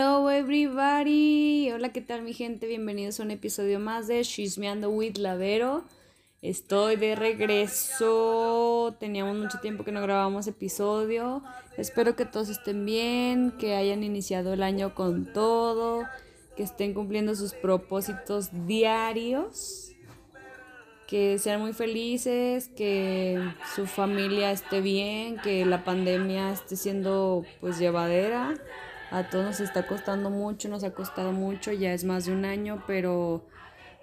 Hello everybody. Hola, ¿qué tal mi gente? Bienvenidos a un episodio más de Chismeando with Lavero. Estoy de regreso. Teníamos mucho tiempo que no grabamos episodio. Espero que todos estén bien, que hayan iniciado el año con todo, que estén cumpliendo sus propósitos diarios, que sean muy felices, que su familia esté bien, que la pandemia esté siendo pues llevadera a todos nos está costando mucho, nos ha costado mucho, ya es más de un año, pero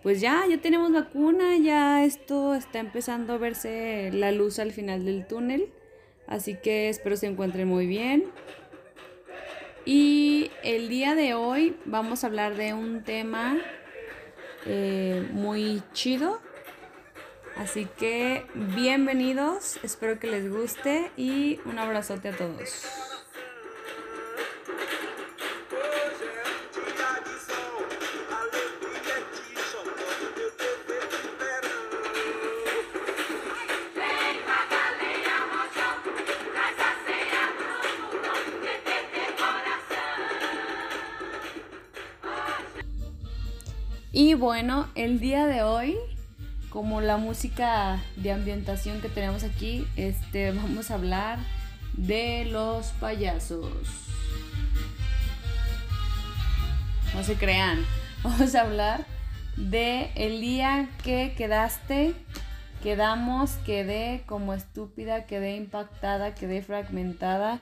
pues ya, ya tenemos vacuna, ya esto está empezando a verse la luz al final del túnel, así que espero se encuentren muy bien. Y el día de hoy vamos a hablar de un tema eh, muy chido, así que bienvenidos, espero que les guste y un abrazote a todos. Bueno, el día de hoy, como la música de ambientación que tenemos aquí, este, vamos a hablar de los payasos. No se crean, vamos a hablar de el día que quedaste, quedamos, quedé como estúpida, quedé impactada, quedé fragmentada,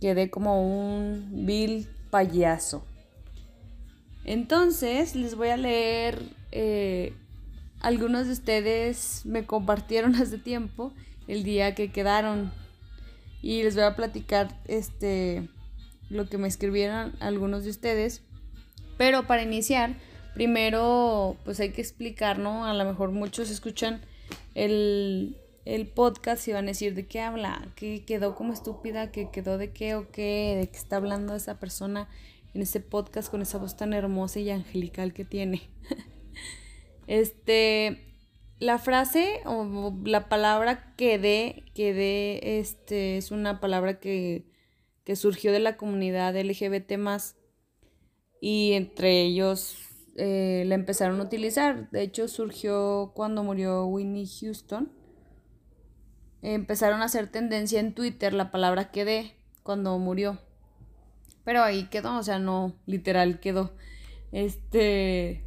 quedé como un vil payaso. Entonces, les voy a leer, eh, algunos de ustedes me compartieron hace tiempo el día que quedaron. Y les voy a platicar este, lo que me escribieron algunos de ustedes. Pero para iniciar, primero pues hay que explicar, ¿no? A lo mejor muchos escuchan el, el podcast y van a decir de qué habla, que quedó como estúpida, que quedó de qué o qué, de qué está hablando esa persona en este podcast con esa voz tan hermosa y angelical que tiene. este, la frase o la palabra quedé, quedé, este, es una palabra que, que surgió de la comunidad LGBT más y entre ellos eh, la empezaron a utilizar. De hecho, surgió cuando murió Winnie Houston. Empezaron a hacer tendencia en Twitter la palabra quedé cuando murió. Pero ahí quedó, o sea, no, literal quedó. Este.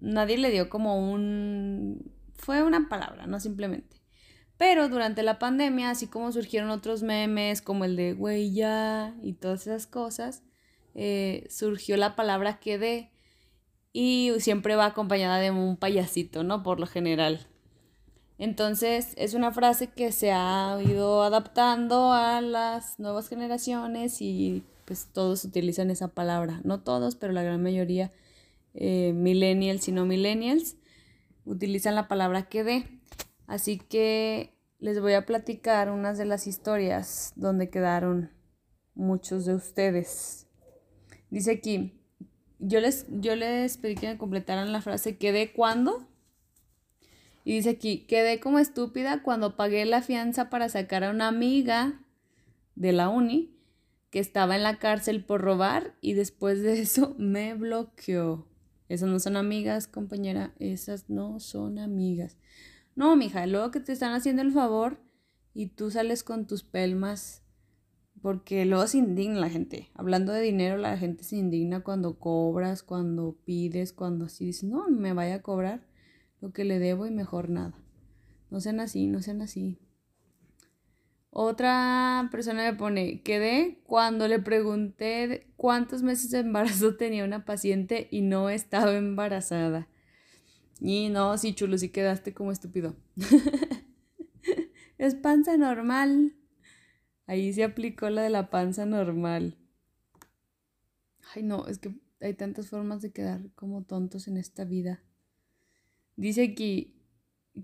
Nadie le dio como un. Fue una palabra, no simplemente. Pero durante la pandemia, así como surgieron otros memes como el de güey ya y todas esas cosas, eh, surgió la palabra quedé y siempre va acompañada de un payasito, ¿no? Por lo general. Entonces es una frase que se ha ido adaptando a las nuevas generaciones y pues todos utilizan esa palabra. No todos, pero la gran mayoría, eh, millennials y no millennials, utilizan la palabra quedé. Así que les voy a platicar unas de las historias donde quedaron muchos de ustedes. Dice aquí, yo les, yo les pedí que me completaran la frase quedé cuando. Y dice aquí, quedé como estúpida cuando pagué la fianza para sacar a una amiga de la uni que estaba en la cárcel por robar y después de eso me bloqueó. Esas no son amigas, compañera, esas no son amigas. No, mija, luego que te están haciendo el favor y tú sales con tus pelmas, porque luego se indigna la gente. Hablando de dinero, la gente se indigna cuando cobras, cuando pides, cuando así dices, no, me vaya a cobrar lo que le debo y mejor nada. No sean así, no sean así. Otra persona me pone, quedé cuando le pregunté cuántos meses de embarazo tenía una paciente y no estaba embarazada. Y no, sí, chulo, sí quedaste como estúpido. es panza normal. Ahí se aplicó la de la panza normal. Ay, no, es que hay tantas formas de quedar como tontos en esta vida. Dice aquí,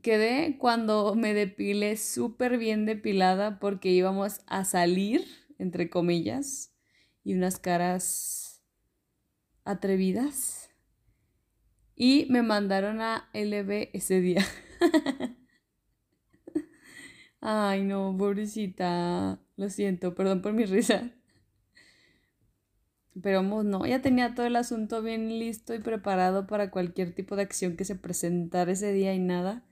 quedé cuando me depilé súper bien depilada porque íbamos a salir, entre comillas, y unas caras atrevidas. Y me mandaron a LB ese día. Ay, no, pobrecita. Lo siento, perdón por mi risa. Pero no, ya tenía todo el asunto bien listo y preparado para cualquier tipo de acción que se presentara ese día y nada.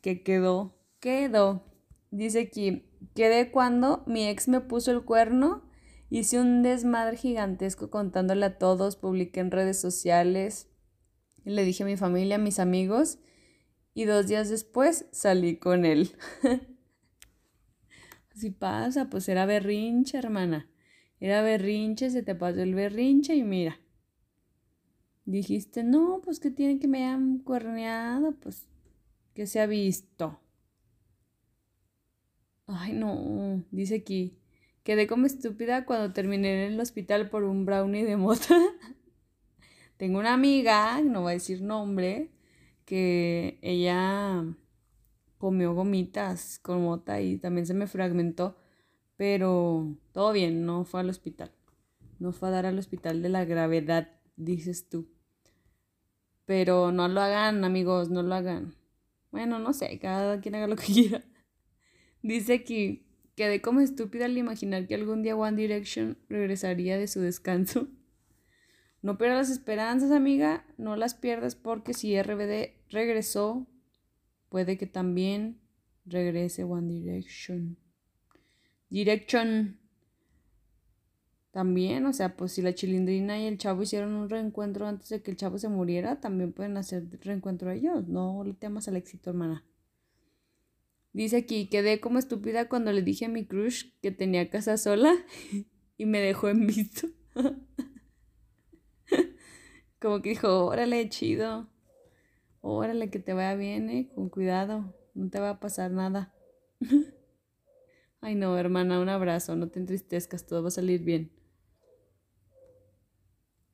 Que quedó, quedó. Dice aquí, quedé cuando mi ex me puso el cuerno, hice un desmadre gigantesco contándole a todos, publiqué en redes sociales, le dije a mi familia, a mis amigos, y dos días después salí con él. Así pasa, pues era berrinche, hermana. Era berrinche, se te pasó el berrinche y mira. Dijiste, no, pues que tiene que me hayan cuerneado, pues que se ha visto. Ay, no, dice aquí. Quedé como estúpida cuando terminé en el hospital por un brownie de mota. Tengo una amiga, no voy a decir nombre, que ella comió gomitas con mota y también se me fragmentó, pero todo bien, no fue al hospital. No fue a dar al hospital de la gravedad, dices tú. Pero no lo hagan, amigos, no lo hagan. Bueno, no sé, cada quien haga lo que quiera. Dice aquí, quedé como estúpida al imaginar que algún día One Direction regresaría de su descanso. No pierdas las esperanzas, amiga, no las pierdas porque si RBD regresó, puede que también regrese One Direction. Direction. También, o sea, pues si la chilindrina y el chavo hicieron un reencuentro antes de que el chavo se muriera, también pueden hacer reencuentro ellos. No le temas al éxito, hermana. Dice aquí, quedé como estúpida cuando le dije a mi crush que tenía casa sola y me dejó en visto. como que dijo, órale, chido. Órale, que te vaya bien, eh, con cuidado. No te va a pasar nada. Ay, no, hermana, un abrazo. No te entristezcas, todo va a salir bien.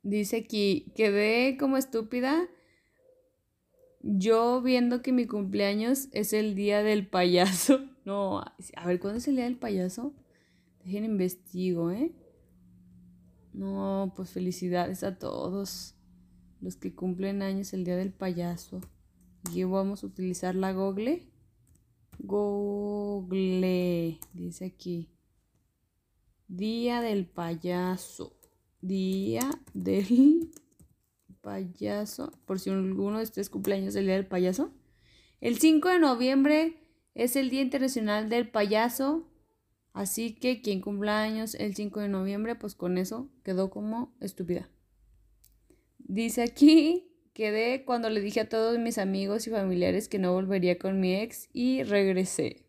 Dice aquí, quedé como estúpida yo viendo que mi cumpleaños es el día del payaso. No, a ver, ¿cuándo es el día del payaso? Dejen investigo, ¿eh? No, pues felicidades a todos los que cumplen años el día del payaso. Y vamos a utilizar la Google. Google, dice aquí. Día del payaso. Día del payaso, por si alguno de ustedes cumpleaños el día del payaso. El 5 de noviembre es el Día Internacional del Payaso, así que quien cumpleaños el 5 de noviembre, pues con eso quedó como estúpida. Dice aquí, quedé cuando le dije a todos mis amigos y familiares que no volvería con mi ex y regresé.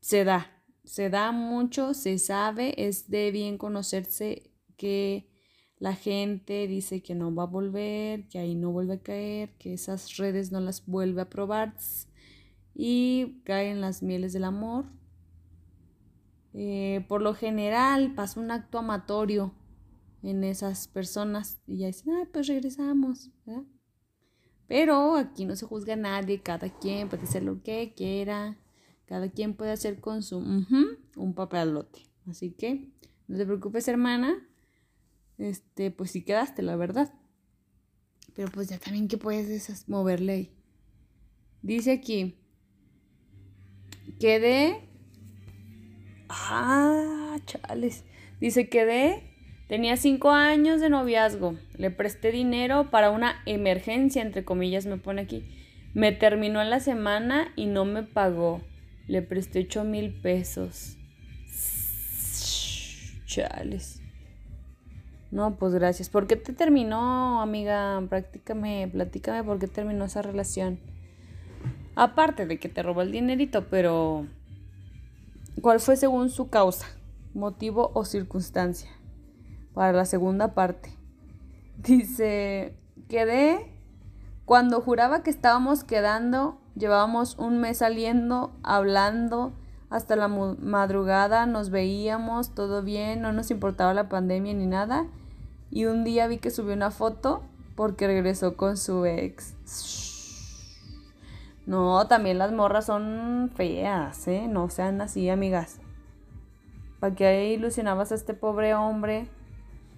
Se da, se da mucho, se sabe, es de bien conocerse que la gente dice que no va a volver, que ahí no vuelve a caer, que esas redes no las vuelve a probar y caen las mieles del amor. Eh, por lo general pasa un acto amatorio en esas personas y ya dicen, ah, pues regresamos. Pero aquí no se juzga a nadie, cada quien puede hacer lo que quiera, cada quien puede hacer con su un papalote. Así que no te preocupes, hermana, este, pues sí quedaste, la verdad. Pero pues ya también que puedes moverle ahí. Dice aquí, quedé... Ah, chales. Dice, quedé... Tenía cinco años de noviazgo. Le presté dinero para una emergencia, entre comillas, me pone aquí. Me terminó en la semana y no me pagó. Le presté ocho mil pesos. Chales. No, pues gracias. ¿Por qué te terminó, amiga? Prácticame, platícame por qué terminó esa relación. Aparte de que te robó el dinerito, pero ¿cuál fue según su causa, motivo o circunstancia? Para la segunda parte. Dice, quedé cuando juraba que estábamos quedando, llevábamos un mes saliendo, hablando, hasta la madrugada nos veíamos, todo bien, no nos importaba la pandemia ni nada y un día vi que subió una foto porque regresó con su ex. No, también las morras son feas, ¿eh? No sean así, amigas. ¿Para qué ilusionabas a este pobre hombre?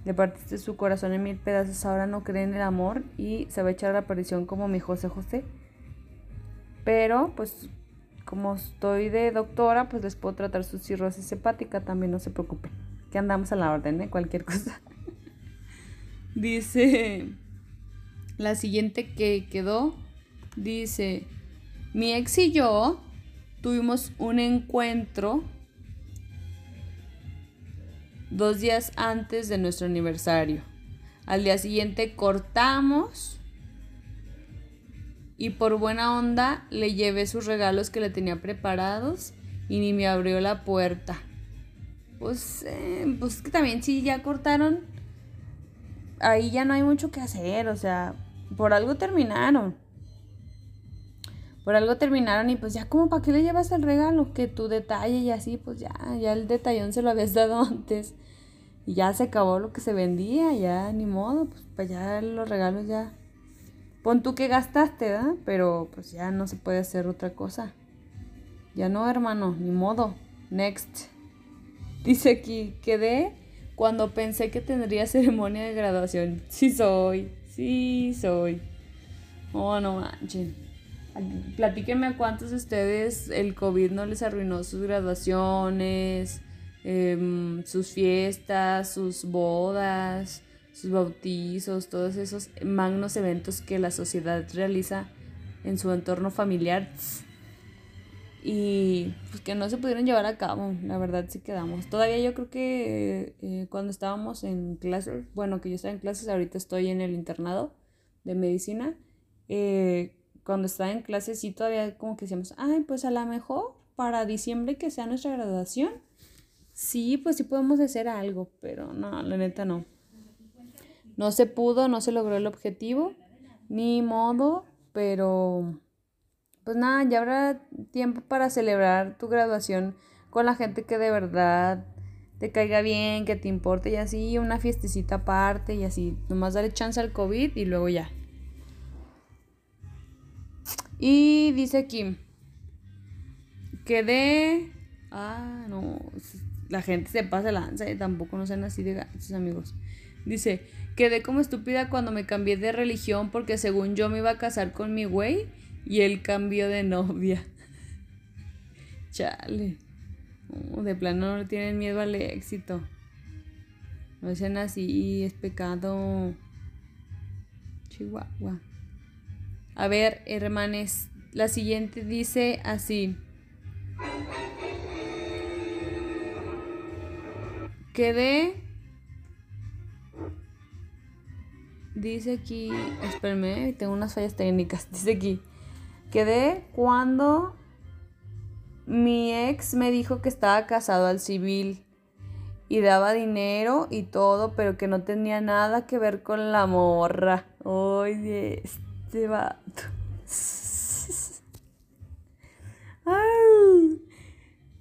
Le partiste su corazón en mil pedazos, ahora no cree en el amor y se va a echar a la perdición como mi José José. Pero, pues, como estoy de doctora, pues les puedo tratar su cirrosis hepática, también no se preocupen. que andamos a la orden, ¿eh? Cualquier cosa. Dice, la siguiente que quedó, dice, mi ex y yo tuvimos un encuentro dos días antes de nuestro aniversario. Al día siguiente cortamos y por buena onda le llevé sus regalos que le tenía preparados y ni me abrió la puerta. Pues, eh, pues que también si ya cortaron, ahí ya no hay mucho que hacer, o sea, por algo terminaron. Por algo terminaron y pues ya como para qué le llevas el regalo, que tu detalle y así, pues ya, ya el detallón se lo habías dado antes. Y ya se acabó lo que se vendía, ya ni modo, pues, pues ya los regalos ya. Pon tú que gastaste, ¿verdad? Pero pues ya no se puede hacer otra cosa. Ya no, hermano, ni modo. Next. Dice aquí, quedé cuando pensé que tendría ceremonia de graduación. Sí soy, sí soy. Oh, no manchen. Platíquenme a cuántos de ustedes el COVID no les arruinó sus graduaciones, em, sus fiestas, sus bodas, sus bautizos, todos esos magnos eventos que la sociedad realiza en su entorno familiar y pues que no se pudieron llevar a cabo, la verdad sí quedamos. Todavía yo creo que eh, cuando estábamos en clases, bueno, que yo estaba en clases, ahorita estoy en el internado de medicina, eh, cuando estaba en clases sí todavía como que decíamos, ay, pues a lo mejor para diciembre que sea nuestra graduación, sí, pues sí podemos hacer algo, pero no, la neta no. No se pudo, no se logró el objetivo, ni modo, pero pues nada, ya habrá tiempo para celebrar tu graduación con la gente que de verdad te caiga bien, que te importe y así, una fiestecita aparte y así, nomás darle chance al COVID y luego ya. Y dice aquí, quedé... Ah, no, la gente se pasa lanza y tampoco no sean así de sus amigos. Dice, quedé como estúpida cuando me cambié de religión porque según yo me iba a casar con mi güey y él cambió de novia. Chale. de plano no tienen miedo al éxito. No sean así, es pecado. Chihuahua. A ver, hermanes, la siguiente dice así. Quedé. Dice aquí. Espérame, tengo unas fallas técnicas. Dice aquí. Quedé cuando mi ex me dijo que estaba casado al civil y daba dinero y todo, pero que no tenía nada que ver con la morra. Oye, este vato.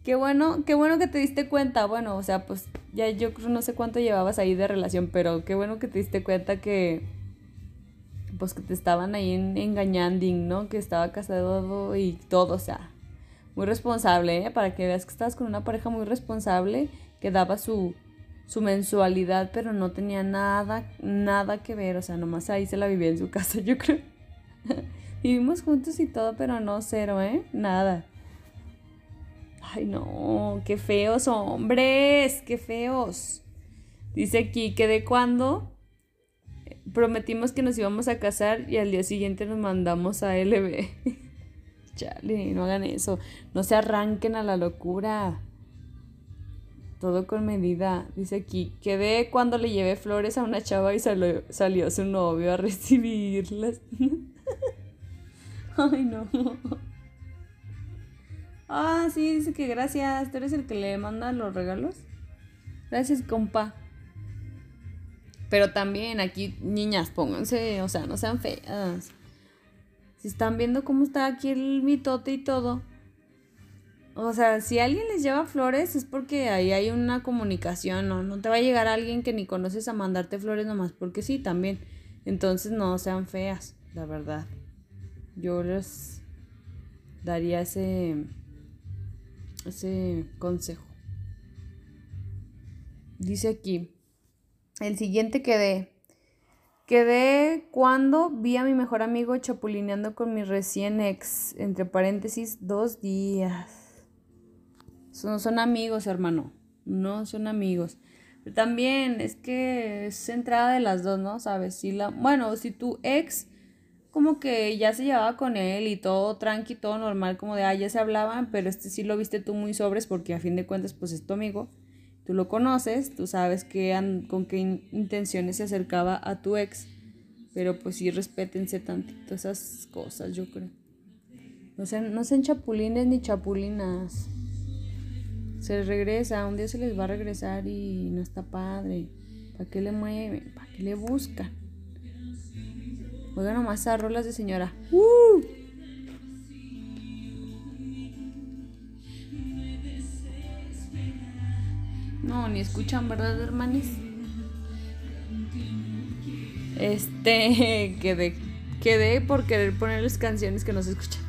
qué bueno, qué bueno que te diste cuenta. Bueno, o sea, pues ya yo no sé cuánto llevabas ahí de relación, pero qué bueno que te diste cuenta que pues que te estaban ahí engañando, ¿no? Que estaba casado y todo, o sea, muy responsable, ¿eh? Para que veas que estabas con una pareja muy responsable que daba su, su mensualidad, pero no tenía nada, nada que ver, o sea, nomás ahí se la vivía en su casa, yo creo. Vivimos juntos y todo, pero no cero, ¿eh? Nada. Ay, no, qué feos hombres, qué feos. Dice aquí que de cuando prometimos que nos íbamos a casar y al día siguiente nos mandamos a LB. Chale, no hagan eso. No se arranquen a la locura. Todo con medida. Dice aquí, quedé cuando le llevé flores a una chava y salió, salió su novio a recibirlas. Ay, no. Ah, sí, dice que gracias. ¿Tú eres el que le manda los regalos? Gracias, compa. Pero también aquí, niñas, pónganse, o sea, no sean feas. Si están viendo cómo está aquí el mitote y todo. O sea, si alguien les lleva flores es porque ahí hay una comunicación, ¿no? No te va a llegar alguien que ni conoces a mandarte flores nomás porque sí, también. Entonces no sean feas, la verdad. Yo les daría ese, ese consejo. Dice aquí, el siguiente quedé. Quedé cuando vi a mi mejor amigo chapulineando con mi recién ex, entre paréntesis, dos días. No son amigos, hermano. No son amigos. también es que es entrada de las dos, ¿no? ¿Sabes? Si la, bueno, si tu ex como que ya se llevaba con él y todo tranqui, todo normal, como de, ah, ya se hablaban, pero este sí lo viste tú muy sobres porque a fin de cuentas pues es tu amigo, tú lo conoces, tú sabes que con qué intenciones se acercaba a tu ex, pero pues sí respétense tantito esas cosas, yo creo. No sean, no sean chapulines ni chapulinas. Se regresa, un día se les va a regresar y no está padre. ¿Para qué le mueven? ¿Para qué le buscan? Oiga nomás a rolas de señora. ¡Uh! No, ni escuchan, ¿verdad, hermanos? Este, quedé, quedé por querer ponerles canciones que no se escuchan.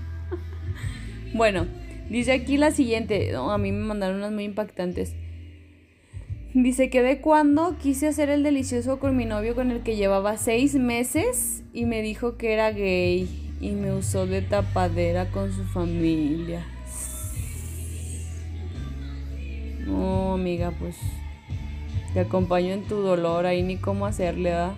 bueno, dice aquí la siguiente. a mí me mandaron unas muy impactantes. Dice que de cuando quise hacer el delicioso con mi novio con el que llevaba seis meses y me dijo que era gay y me usó de tapadera con su familia. Amiga, pues te acompaño en tu dolor, ahí ni cómo hacerle, ¿verdad?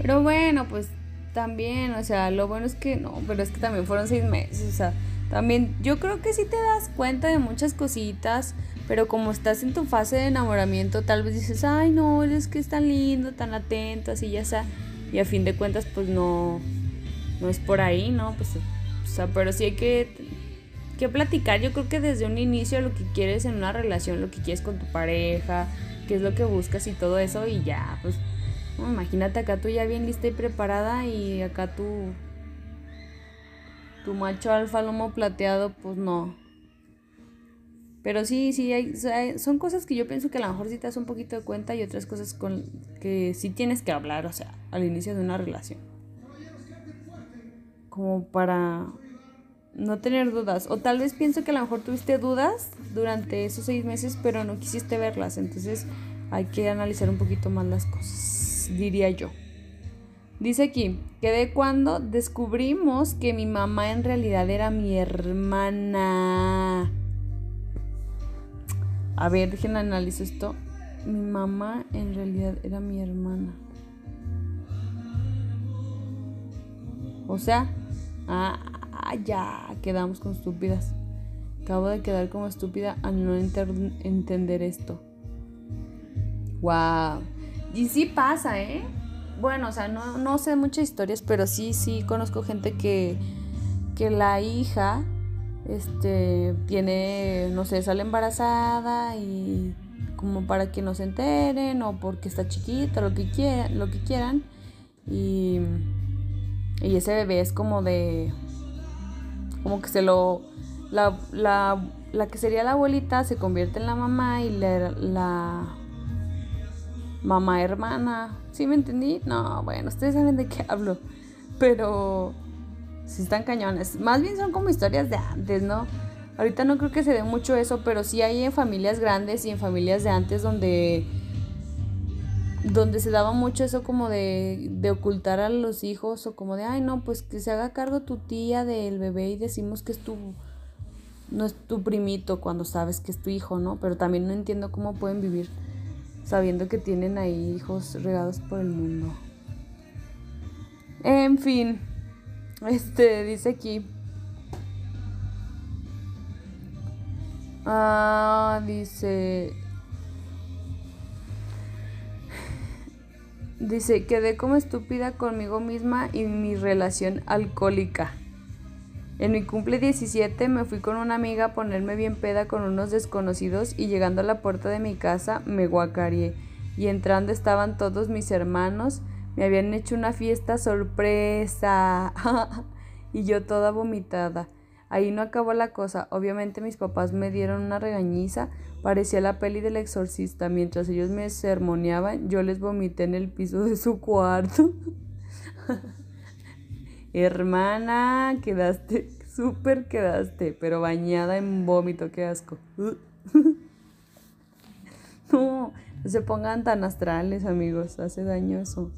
Pero bueno, pues también, o sea, lo bueno es que no, pero es que también fueron seis meses, o sea, también yo creo que sí te das cuenta de muchas cositas pero como estás en tu fase de enamoramiento, tal vez dices, ay, no, es que es tan lindo, tan atento, así ya está. Y a fin de cuentas, pues no, no es por ahí, ¿no? Pues, o sea, pero sí hay que, que platicar. Yo creo que desde un inicio lo que quieres en una relación, lo que quieres con tu pareja, qué es lo que buscas y todo eso, y ya, pues, imagínate acá tú ya bien lista y preparada y acá tú, tu macho alfa lomo plateado, pues no, pero sí, sí, hay, son cosas que yo pienso que a lo mejor sí te das un poquito de cuenta y otras cosas con que sí tienes que hablar, o sea, al inicio de una relación. Como para no tener dudas. O tal vez pienso que a lo mejor tuviste dudas durante esos seis meses, pero no quisiste verlas. Entonces hay que analizar un poquito más las cosas, diría yo. Dice aquí, que de cuando descubrimos que mi mamá en realidad era mi hermana. A ver, déjenme analizar esto. Mi mamá en realidad era mi hermana. O sea, ah, ya quedamos con estúpidas. Acabo de quedar como estúpida al no entender esto. Wow. Y sí pasa, ¿eh? Bueno, o sea, no, no sé muchas historias, pero sí, sí conozco gente que, que la hija este, tiene, no sé, sale embarazada y como para que no se enteren o porque está chiquita, lo que, quieran, lo que quieran. Y, y ese bebé es como de, como que se lo, la, la, la que sería la abuelita se convierte en la mamá y la, la mamá hermana. ¿Sí me entendí? No, bueno, ustedes saben de qué hablo. Pero sí están cañones. Más bien son como historias de antes, ¿no? Ahorita no creo que se dé mucho eso, pero sí hay en familias grandes y en familias de antes donde donde se daba mucho eso como de, de ocultar a los hijos o como de, ay no, pues que se haga cargo tu tía del bebé y decimos que es tu, no es tu primito cuando sabes que es tu hijo, ¿no? Pero también no entiendo cómo pueden vivir sabiendo que tienen ahí hijos regados por el mundo. En fin, este, dice aquí. Ah, dice. Dice, quedé como estúpida conmigo misma y mi relación alcohólica. En mi cumple 17 me fui con una amiga a ponerme bien peda con unos desconocidos y llegando a la puerta de mi casa me guacareé y entrando estaban todos mis hermanos me habían hecho una fiesta sorpresa. y yo toda vomitada. Ahí no acabó la cosa. Obviamente mis papás me dieron una regañiza. Parecía la peli del exorcista. Mientras ellos me sermoneaban, yo les vomité en el piso de su cuarto. Hermana, quedaste, súper quedaste, pero bañada en vómito, qué asco. no, no se pongan tan astrales, amigos, hace daño eso.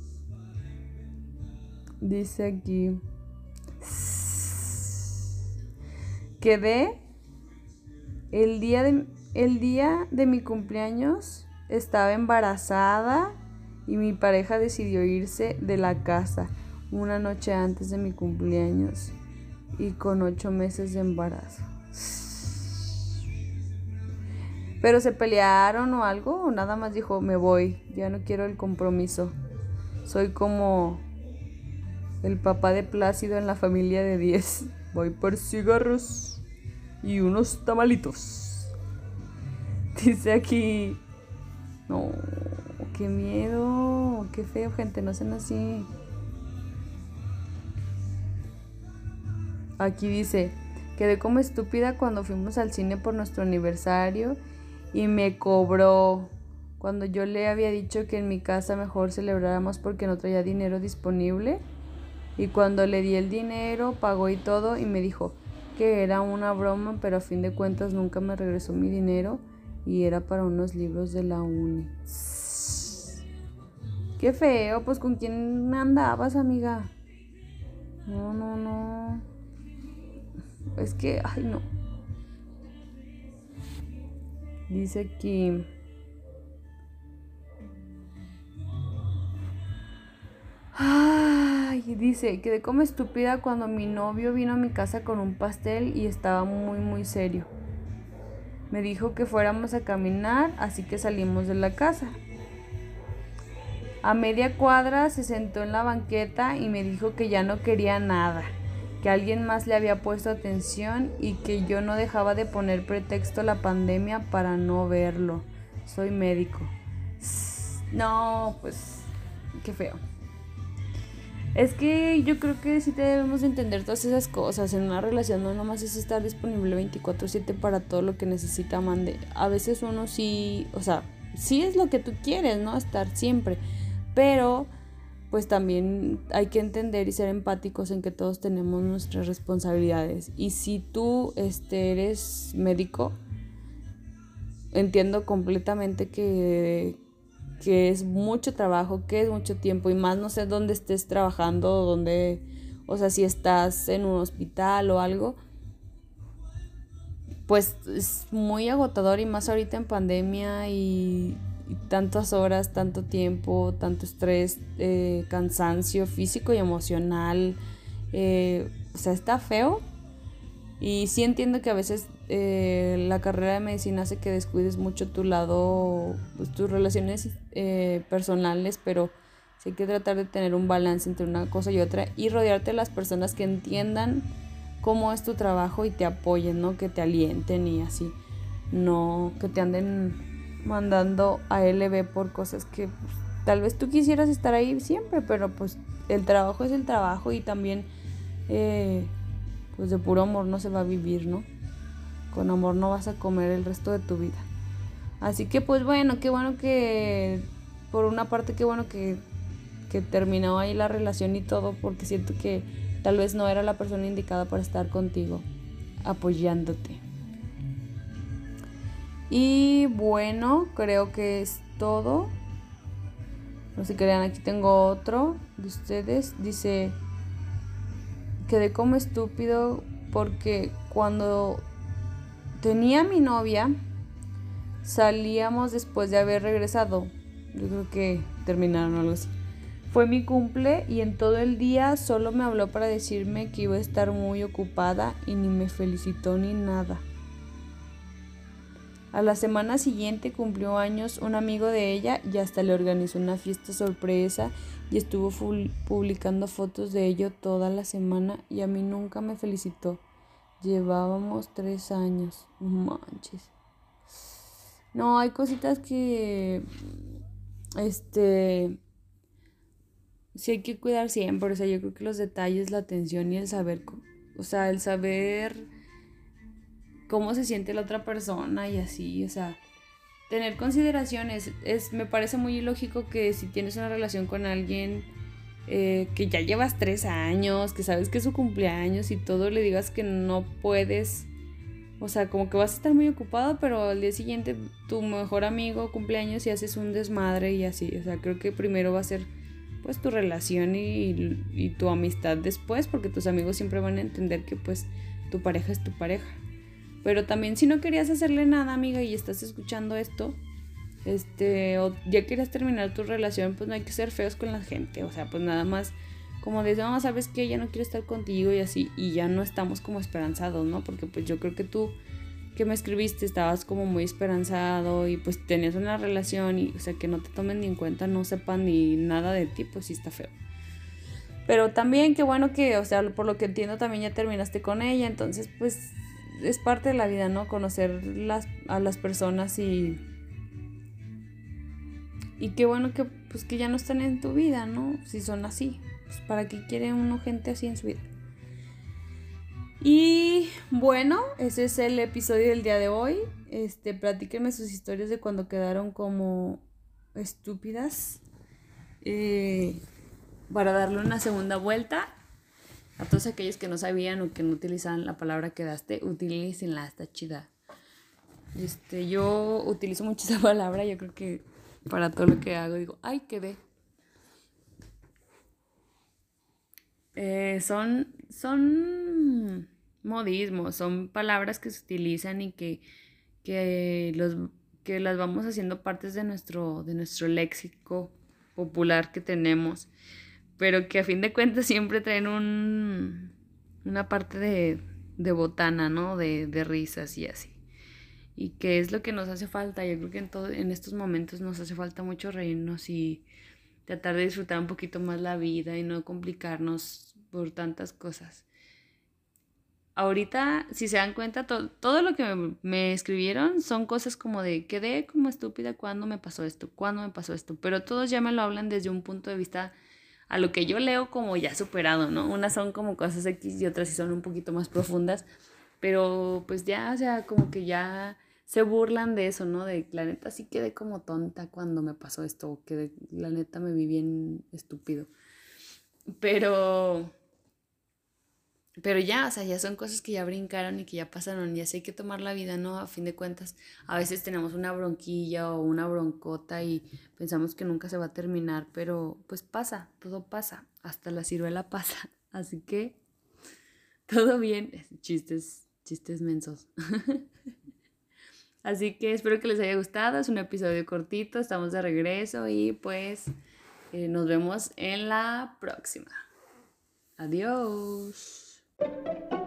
Dice aquí. Quedé el día de el día de mi cumpleaños estaba embarazada y mi pareja decidió irse de la casa una noche antes de mi cumpleaños y con ocho meses de embarazo. Pero se pelearon o algo, o nada más dijo, me voy, ya no quiero el compromiso. Soy como el papá de Plácido en la familia de 10. Voy por cigarros y unos tamalitos. Dice aquí, no, qué miedo, qué feo, gente, no sean así. Aquí dice, quedé como estúpida cuando fuimos al cine por nuestro aniversario y me cobró cuando yo le había dicho que en mi casa mejor celebráramos porque no traía dinero disponible. Y cuando le di el dinero, pagó y todo y me dijo que era una broma, pero a fin de cuentas nunca me regresó mi dinero y era para unos libros de la uni. Qué feo, pues con quién andabas, amiga. No, no, no. Es que, ay, no. Dice aquí. Ay, dice, quedé como estúpida cuando mi novio vino a mi casa con un pastel y estaba muy, muy serio. Me dijo que fuéramos a caminar, así que salimos de la casa. A media cuadra se sentó en la banqueta y me dijo que ya no quería nada que alguien más le había puesto atención y que yo no dejaba de poner pretexto a la pandemia para no verlo. Soy médico. No, pues qué feo. Es que yo creo que sí debemos entender todas esas cosas. En una relación no nomás es estar disponible 24/7 para todo lo que necesita Mande. A veces uno sí, o sea, sí es lo que tú quieres, ¿no? Estar siempre. Pero pues también hay que entender y ser empáticos en que todos tenemos nuestras responsabilidades. Y si tú este, eres médico, entiendo completamente que, que es mucho trabajo, que es mucho tiempo y más no sé dónde estés trabajando, dónde, o sea, si estás en un hospital o algo, pues es muy agotador y más ahorita en pandemia y tantas horas, tanto tiempo, tanto estrés, eh, cansancio físico y emocional. Eh, o sea, está feo. Y sí entiendo que a veces eh, la carrera de medicina hace que descuides mucho tu lado, pues, tus relaciones personales, pero sí hay que tratar de tener un balance entre una cosa y otra y rodearte de las personas que entiendan cómo es tu trabajo y te apoyen, ¿no? Que te alienten y así. No que te anden mandando a LB por cosas que pues, tal vez tú quisieras estar ahí siempre, pero pues el trabajo es el trabajo y también eh, pues de puro amor no se va a vivir, ¿no? Con amor no vas a comer el resto de tu vida. Así que pues bueno, qué bueno que por una parte qué bueno que, que terminó ahí la relación y todo porque siento que tal vez no era la persona indicada para estar contigo apoyándote. Y bueno, creo que es todo. No sé crean, aquí tengo otro de ustedes. Dice, quedé como estúpido porque cuando tenía mi novia, salíamos después de haber regresado. Yo creo que terminaron algo así. Fue mi cumple y en todo el día solo me habló para decirme que iba a estar muy ocupada y ni me felicitó ni nada. A la semana siguiente cumplió años un amigo de ella y hasta le organizó una fiesta sorpresa y estuvo publicando fotos de ello toda la semana y a mí nunca me felicitó. Llevábamos tres años. Manches. No, hay cositas que. Este. Sí hay que cuidar siempre. O sea, yo creo que los detalles, la atención y el saber. O sea, el saber cómo se siente la otra persona y así, o sea, tener consideraciones. Es, me parece muy ilógico que si tienes una relación con alguien eh, que ya llevas tres años, que sabes que es su cumpleaños y todo, le digas que no puedes. O sea, como que vas a estar muy ocupado, pero al día siguiente tu mejor amigo cumpleaños y haces un desmadre y así. O sea, creo que primero va a ser pues tu relación y, y tu amistad después, porque tus amigos siempre van a entender que pues tu pareja es tu pareja. Pero también si no querías hacerle nada, amiga, y estás escuchando esto, este, o ya quieres terminar tu relación, pues no hay que ser feos con la gente. O sea, pues nada más como de, no, sabes que ya no quiero estar contigo y así, y ya no estamos como esperanzados, ¿no? Porque pues yo creo que tú que me escribiste estabas como muy esperanzado y pues tenías una relación y, o sea, que no te tomen ni en cuenta, no sepan ni nada de ti, pues sí está feo. Pero también qué bueno que, o sea, por lo que entiendo también ya terminaste con ella, entonces pues es parte de la vida, ¿no? Conocer las, a las personas y... Y qué bueno que pues que ya no están en tu vida, ¿no? Si son así. Pues para qué quiere uno gente así en su vida. Y bueno, ese es el episodio del día de hoy. Este, platíquenme sus historias de cuando quedaron como estúpidas. Eh, para darle una segunda vuelta. A todos aquellos que no sabían o que no utilizaban la palabra quedaste, utilícenla, está chida. Este, yo utilizo mucho esa palabra, yo creo que para todo lo que hago digo, ay, quedé. Eh, son, son modismos, son palabras que se utilizan y que, que, los, que las vamos haciendo partes de nuestro, de nuestro léxico popular que tenemos, pero que a fin de cuentas siempre traen un, una parte de, de botana, ¿no? De, de risas y así. Y que es lo que nos hace falta. Yo creo que en, todo, en estos momentos nos hace falta mucho reírnos y tratar de disfrutar un poquito más la vida y no complicarnos por tantas cosas ahorita, si se dan cuenta, todo lo que me, escribieron son cosas como de quedé como estúpida cuando me pasó esto, cuando me pasó esto, pero todos ya me lo hablan desde un punto de vista a lo que yo leo como ya superado, ¿no? Unas son como cosas X y otras sí son un poquito más profundas, pero pues ya, o sea, como que ya se burlan de eso, ¿no? De la neta sí quedé como tonta cuando me pasó esto, que la neta me vi bien estúpido. Pero pero ya, o sea, ya son cosas que ya brincaron y que ya pasaron, y así hay que tomar la vida, ¿no? A fin de cuentas, a veces tenemos una bronquilla o una broncota y pensamos que nunca se va a terminar, pero pues pasa, todo pasa, hasta la ciruela pasa, así que todo bien, chistes, chistes mensos. así que espero que les haya gustado, es un episodio cortito, estamos de regreso y pues eh, nos vemos en la próxima. Adiós. Thank you.